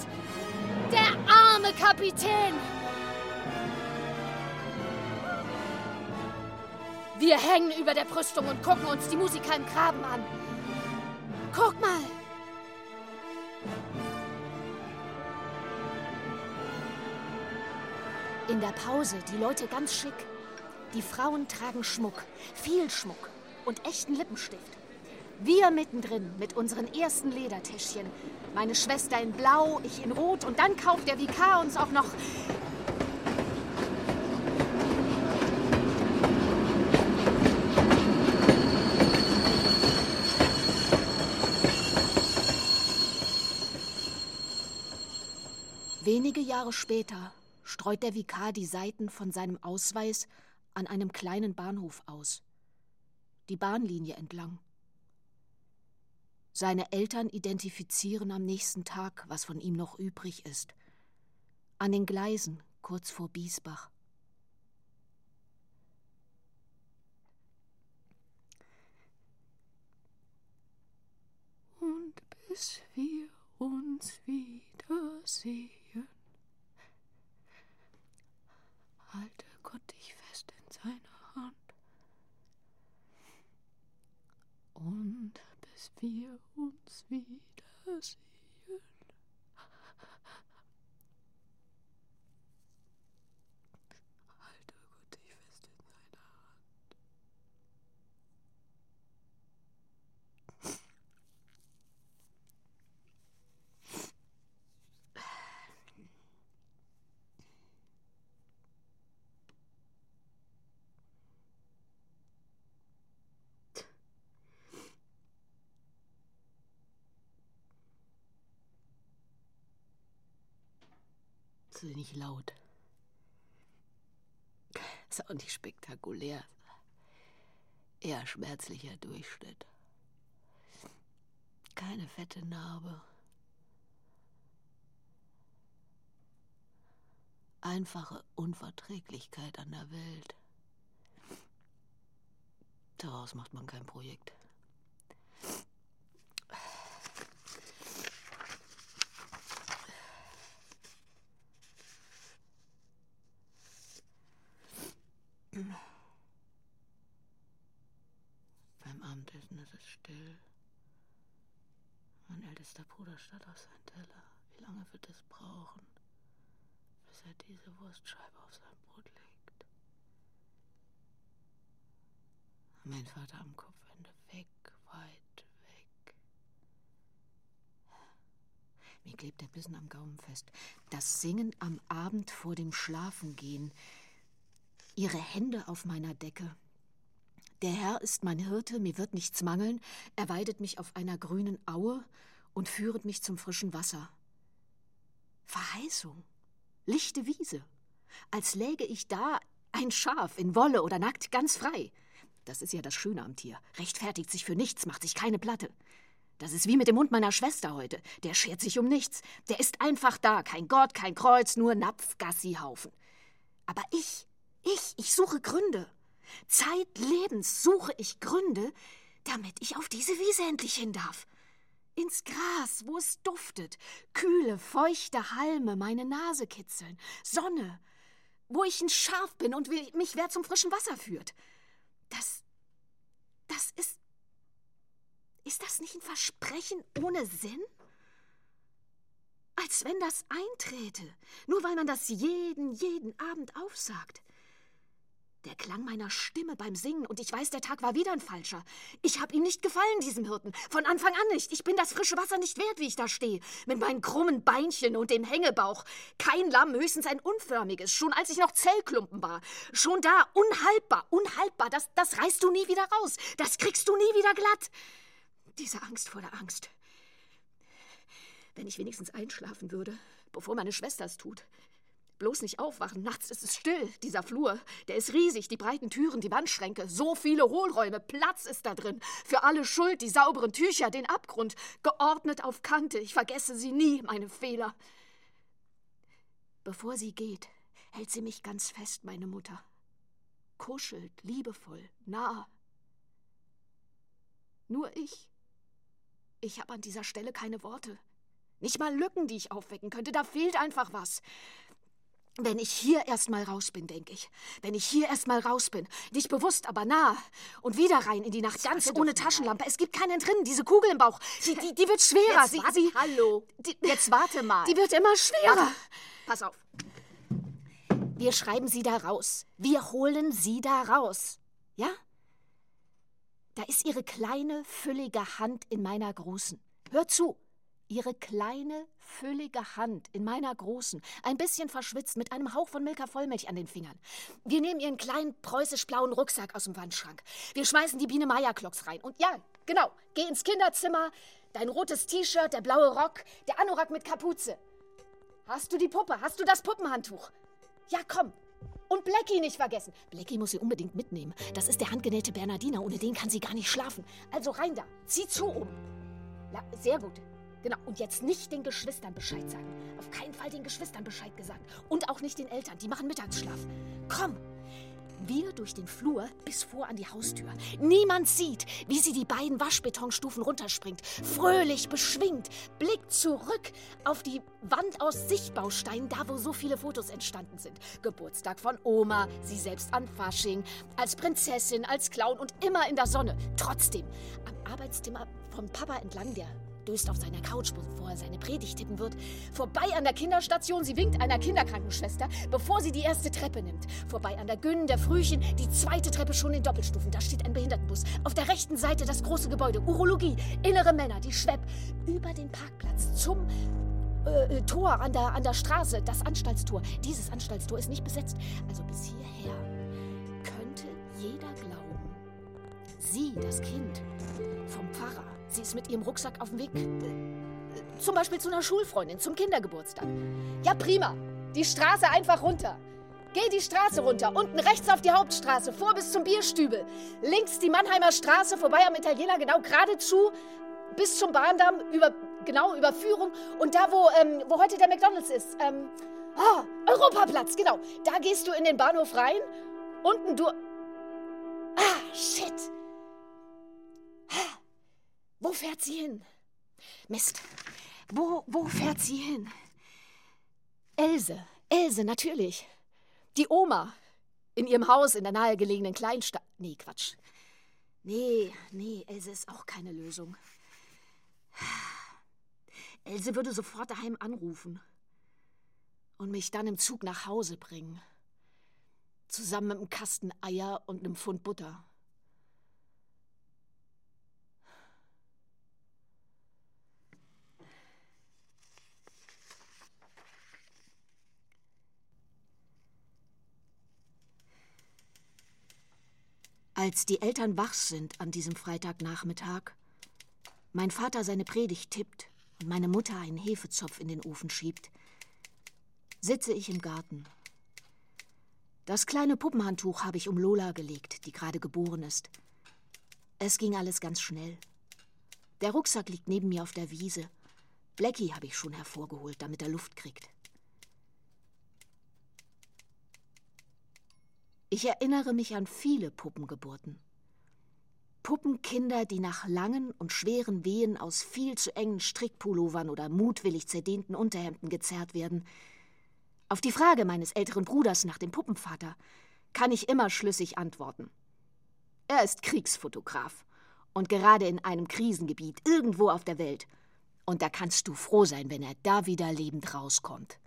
Der arme Kapitän. Wir hängen über der Brüstung und gucken uns die Musiker im Graben an. Guck mal. In der Pause die Leute ganz schick. Die Frauen tragen Schmuck, viel Schmuck und echten Lippenstift. Wir mittendrin mit unseren ersten Ledertäschchen. Meine Schwester in Blau, ich in Rot und dann kauft der Vikar uns auch noch Wenige Jahre später streut der Vikar die Seiten von seinem Ausweis an einem kleinen Bahnhof aus. Die Bahnlinie entlang. Seine Eltern identifizieren am nächsten Tag, was von ihm noch übrig ist. An den Gleisen kurz vor Biesbach. Und bis wir uns wiedersehen. halte Gott dich fest in seiner Hand. Und bis wir uns wiedersehen. Nicht laut. Ist auch nicht spektakulär. Eher schmerzlicher Durchschnitt. Keine fette Narbe. Einfache Unverträglichkeit an der Welt. Daraus macht man kein Projekt. Beim Abendessen ist es still. Mein ältester Bruder starrt auf seinen Teller. Wie lange wird es brauchen, bis er diese Wurstscheibe auf sein Brot legt? Mein Vater am Kopfende weg, weit weg. Mir klebt der Bissen am Gaumen fest. Das Singen am Abend vor dem Schlafengehen. Ihre Hände auf meiner Decke. Der Herr ist mein Hirte, mir wird nichts mangeln. Er weidet mich auf einer grünen Aue und führet mich zum frischen Wasser. Verheißung, lichte Wiese, als läge ich da ein Schaf in Wolle oder nackt ganz frei. Das ist ja das Schöne am Tier. Rechtfertigt sich für nichts, macht sich keine Platte. Das ist wie mit dem Mund meiner Schwester heute. Der schert sich um nichts. Der ist einfach da. Kein Gott, kein Kreuz, nur Napf, Gassihaufen. Aber ich, ich, ich suche Gründe. Zeitlebens suche ich Gründe, damit ich auf diese Wiese endlich hin darf. Ins Gras, wo es duftet, kühle, feuchte Halme meine Nase kitzeln, Sonne, wo ich ein Schaf bin und mich wer zum frischen Wasser führt. Das, das ist, Ist das nicht ein Versprechen ohne Sinn? Als wenn das einträte, nur weil man das jeden, jeden Abend aufsagt. Der Klang meiner Stimme beim Singen und ich weiß, der Tag war wieder ein falscher. Ich hab ihm nicht gefallen, diesem Hirten. Von Anfang an nicht. Ich bin das frische Wasser nicht wert, wie ich da stehe. Mit meinen krummen Beinchen und dem Hängebauch. Kein Lamm, höchstens ein unförmiges. Schon als ich noch Zellklumpen war. Schon da, unhaltbar, unhaltbar. Das, das reißt du nie wieder raus. Das kriegst du nie wieder glatt. Diese Angst vor der Angst. Wenn ich wenigstens einschlafen würde, bevor meine Schwester es tut. Bloß nicht aufwachen. Nachts ist es still. Dieser Flur, der ist riesig. Die breiten Türen, die Wandschränke. So viele Hohlräume. Platz ist da drin. Für alle Schuld, die sauberen Tücher, den Abgrund. Geordnet auf Kante. Ich vergesse sie nie, meine Fehler. Bevor sie geht, hält sie mich ganz fest, meine Mutter. Kuschelt, liebevoll, nah. Nur ich. Ich habe an dieser Stelle keine Worte. Nicht mal Lücken, die ich aufwecken könnte. Da fehlt einfach was. Wenn ich hier erstmal raus bin, denke ich. Wenn ich hier erstmal raus bin. Nicht bewusst, aber nah. Und wieder rein in die Nacht, ganz ohne Taschenlampe. Es gibt keinen drinnen. Diese Kugel im Bauch. Die, die, die wird schwerer. Jetzt sie, warte, sie, hallo. Die, Jetzt warte mal. Die wird immer schwerer. Warte. Pass auf. Wir schreiben sie da raus. Wir holen sie da raus. Ja? Da ist ihre kleine, füllige Hand in meiner großen. Hör zu. Ihre kleine, füllige Hand in meiner großen, ein bisschen verschwitzt, mit einem Hauch von Milka Vollmilch an den Fingern. Wir nehmen ihren kleinen preußisch-blauen Rucksack aus dem Wandschrank. Wir schmeißen die Biene Meier-Klocks rein. Und ja, genau, geh ins Kinderzimmer, dein rotes T-Shirt, der blaue Rock, der Anorak mit Kapuze. Hast du die Puppe? Hast du das Puppenhandtuch? Ja, komm. Und Blackie nicht vergessen. Blackie muss sie unbedingt mitnehmen. Das ist der handgenähte Bernardiner. Ohne den kann sie gar nicht schlafen. Also rein da. Zieh zu um. La sehr gut. Genau. Und jetzt nicht den Geschwistern Bescheid sagen. Auf keinen Fall den Geschwistern Bescheid gesagt. Und auch nicht den Eltern. Die machen Mittagsschlaf. Komm. Wir durch den Flur bis vor an die Haustür. Niemand sieht, wie sie die beiden Waschbetonstufen runterspringt. Fröhlich, beschwingt, blickt zurück auf die Wand aus Sichtbausteinen, da wo so viele Fotos entstanden sind. Geburtstag von Oma, sie selbst an Fasching, als Prinzessin, als Clown und immer in der Sonne. Trotzdem, am Arbeitszimmer von Papa entlang, der döst auf seiner Couch, bevor er seine Predigt tippen wird. Vorbei an der Kinderstation, sie winkt einer Kinderkrankenschwester, bevor sie die erste Treppe nimmt. Vorbei an der Gönn, der Frühchen, die zweite Treppe schon in Doppelstufen. Da steht ein Behindertenbus. Auf der rechten Seite das große Gebäude, Urologie, innere Männer, die Schwepp. Über den Parkplatz zum äh, Tor an der, an der Straße, das Anstaltstor. Dieses Anstaltstor ist nicht besetzt. Also bis hierher könnte jeder glauben. Sie, das Kind, vom Pfarrer. Sie ist mit ihrem Rucksack auf dem Weg. Äh, zum Beispiel zu einer Schulfreundin, zum Kindergeburtstag. Ja, prima. Die Straße einfach runter. Geh die Straße runter, unten rechts auf die Hauptstraße, vor bis zum Bierstübel. Links die Mannheimer Straße, vorbei am Italiener, genau geradezu, bis zum Bahndamm, über, genau, Überführung. Und da, wo, ähm, wo heute der McDonalds ist, ähm, ah, Europaplatz, genau. Da gehst du in den Bahnhof rein, unten du... Ah, shit. Wo fährt sie hin? Mist. Wo, wo fährt sie hin? Else. Else, natürlich. Die Oma. In ihrem Haus in der nahegelegenen Kleinstadt. Nee, Quatsch. Nee, nee, Else ist auch keine Lösung. Else würde sofort daheim anrufen und mich dann im Zug nach Hause bringen. Zusammen mit einem Kasten Eier und einem Pfund Butter. Als die Eltern wach sind an diesem Freitagnachmittag, mein Vater seine Predigt tippt und meine Mutter einen Hefezopf in den Ofen schiebt, sitze ich im Garten. Das kleine Puppenhandtuch habe ich um Lola gelegt, die gerade geboren ist. Es ging alles ganz schnell. Der Rucksack liegt neben mir auf der Wiese. Blackie habe ich schon hervorgeholt, damit er Luft kriegt. Ich erinnere mich an viele Puppengeburten. Puppenkinder, die nach langen und schweren Wehen aus viel zu engen Strickpullovern oder mutwillig zerdehnten Unterhemden gezerrt werden. Auf die Frage meines älteren Bruders nach dem Puppenvater kann ich immer schlüssig antworten. Er ist Kriegsfotograf Und gerade in einem Krisengebiet, irgendwo auf der Welt. Und da kannst du froh sein, wenn er da wieder lebend rauskommt.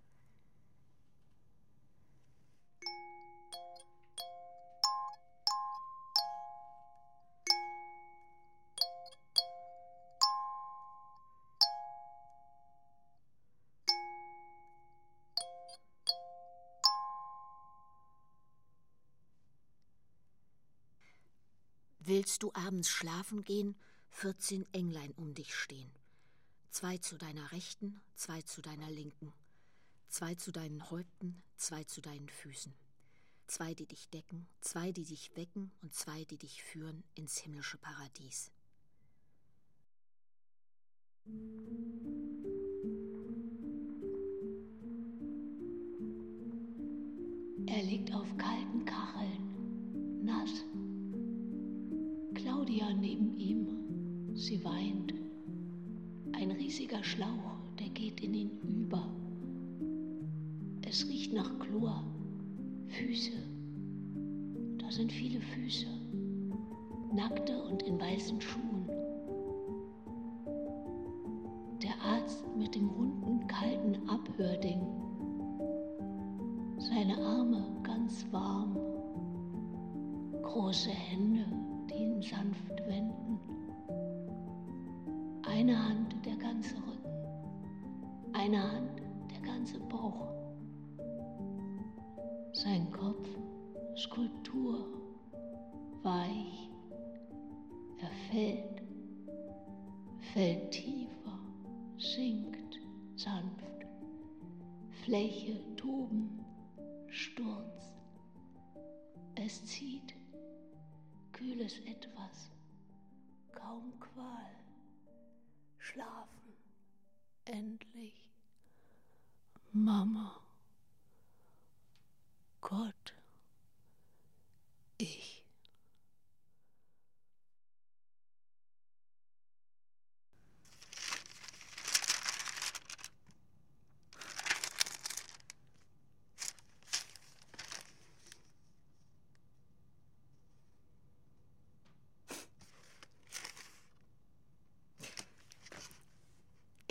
Willst du abends schlafen gehen, 14 Englein um dich stehen. Zwei zu deiner Rechten, zwei zu deiner Linken. Zwei zu deinen Häupten, zwei zu deinen Füßen. Zwei, die dich decken, zwei, die dich wecken und zwei, die dich führen ins himmlische Paradies. Er liegt auf kalten Kacheln, nass. Claudia neben ihm, sie weint. Ein riesiger Schlauch, der geht in ihn über. Es riecht nach Chlor, Füße. Da sind viele Füße, nackte und in weißen Schuhen. Der Arzt mit dem runden, kalten Abhörding. Seine Arme ganz warm, große Hände, ihn sanft wenden. Eine Hand der ganze Rücken, eine Hand der ganze Bauch. Sein Kopf Skulptur, weich. Er fällt, fällt tiefer, sinkt sanft. Fläche toben, Sturz. Es zieht, kühles Etwas, kaum Qual. Schlafen, endlich. Mama. Gott. Ich.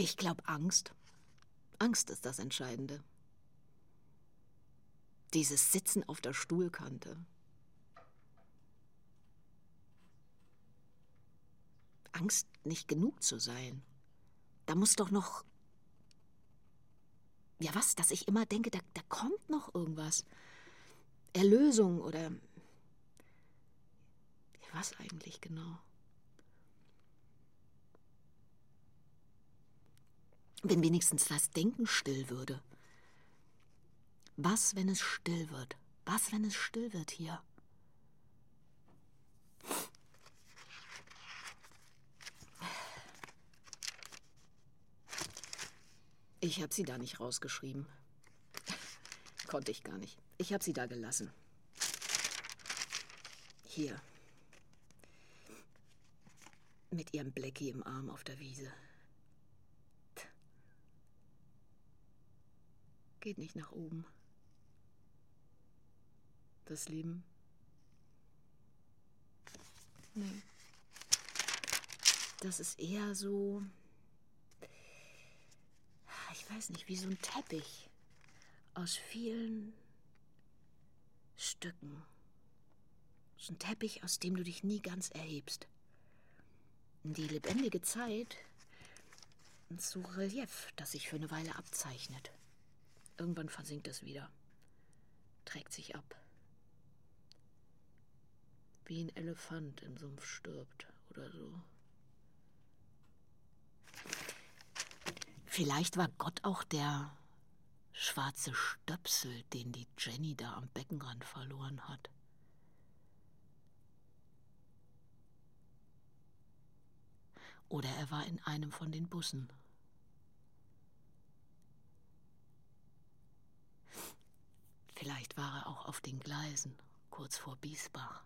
Ich glaube Angst. Angst ist das Entscheidende. Dieses Sitzen auf der Stuhlkante. Angst, nicht genug zu sein. Da muss doch noch. Ja, was? Dass ich immer denke, da, da kommt noch irgendwas. Erlösung oder. Was eigentlich genau? Wenn wenigstens das Denken still würde. Was, wenn es still wird? Was, wenn es still wird hier? Ich habe sie da nicht rausgeschrieben. Konnte ich gar nicht. Ich habe sie da gelassen. Hier. Mit ihrem Blackie im Arm auf der Wiese. Geht nicht nach oben. Das Leben. Nee. Das ist eher so. Ich weiß nicht, wie so ein Teppich aus vielen Stücken. So ein Teppich, aus dem du dich nie ganz erhebst. Die lebendige Zeit zu Relief, das sich für eine Weile abzeichnet. Irgendwann versinkt es wieder, trägt sich ab. Wie ein Elefant im Sumpf stirbt oder so. Vielleicht war Gott auch der schwarze Stöpsel, den die Jenny da am Beckenrand verloren hat. Oder er war in einem von den Bussen. Vielleicht war er auch auf den Gleisen, kurz vor Biesbach.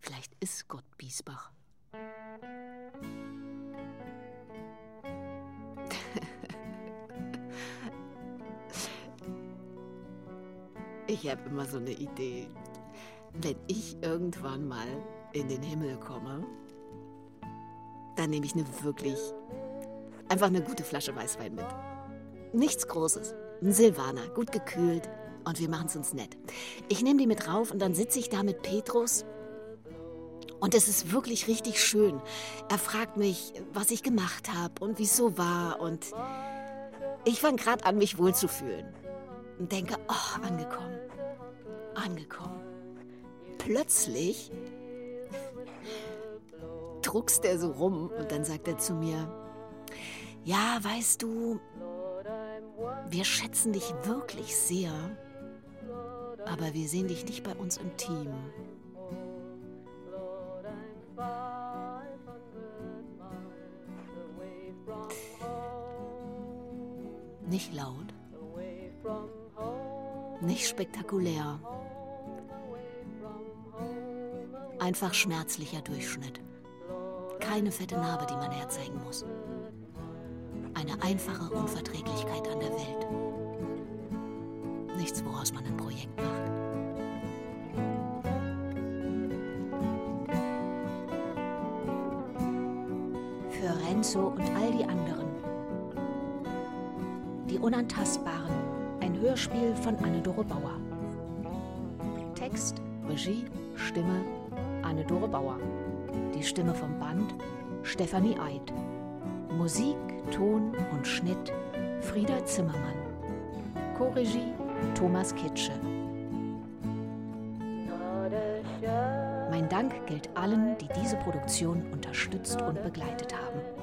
Vielleicht ist Gott Biesbach. Ich habe immer so eine Idee. Wenn ich irgendwann mal in den Himmel komme, dann nehme ich eine wirklich, einfach eine gute Flasche Weißwein mit. Nichts Großes. Ein Silvaner, gut gekühlt und wir machen es uns nett. Ich nehme die mit rauf und dann sitze ich da mit Petrus und es ist wirklich richtig schön. Er fragt mich, was ich gemacht habe und wie es so war und ich fange gerade an, mich wohlzufühlen und denke, oh, angekommen, angekommen. Plötzlich druckst er so rum und dann sagt er zu mir, ja, weißt du, wir schätzen dich wirklich sehr, aber wir sehen dich nicht bei uns im Team. Nicht laut, nicht spektakulär, einfach schmerzlicher Durchschnitt. Keine fette Narbe, die man herzeigen muss. Eine einfache Unverträglichkeit an der Welt. Nichts, woraus man ein Projekt macht. Für Renzo und all die anderen. Die Unantastbaren. Ein Hörspiel von Anne-Dore Bauer. Text, Regie, Stimme, Anne-Dore Bauer. Die Stimme vom Band, Stefanie Eid. Musik, Ton und Schnitt, Frieda Zimmermann. Chorregie, Thomas Kitsche. Mein Dank gilt allen, die diese Produktion unterstützt und begleitet haben.